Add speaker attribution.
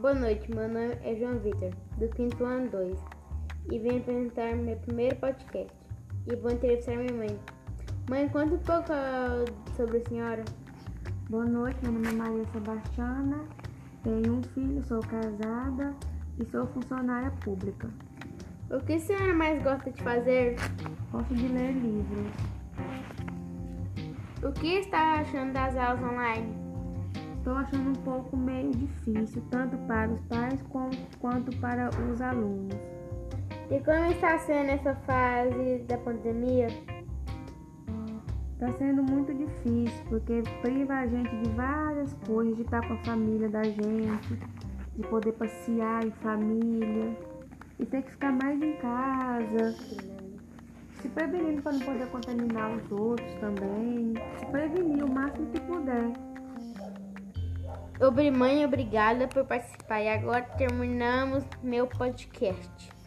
Speaker 1: Boa noite, meu nome é João Vitor, do quinto ano 2, e vim apresentar meu primeiro podcast. E vou entrevistar minha mãe. Mãe, conta um pouco ah, sobre a senhora.
Speaker 2: Boa noite, meu nome é Maria Sebastiana, tenho um filho, sou casada e sou funcionária pública.
Speaker 1: O que a senhora mais gosta de fazer?
Speaker 2: Gosto de ler livros.
Speaker 1: O que está achando das aulas online?
Speaker 2: Estou achando um pouco meio difícil, tanto para os pais como, quanto para os alunos.
Speaker 1: E como está sendo essa fase da pandemia?
Speaker 2: Está sendo muito difícil, porque priva a gente de várias coisas, de estar com a família da gente, de poder passear em família, e ter que ficar mais em casa, se prevenindo para não poder contaminar os outros também, se prevenir o máximo que puder.
Speaker 1: Obri mãe, obrigada por participar. E agora terminamos meu podcast.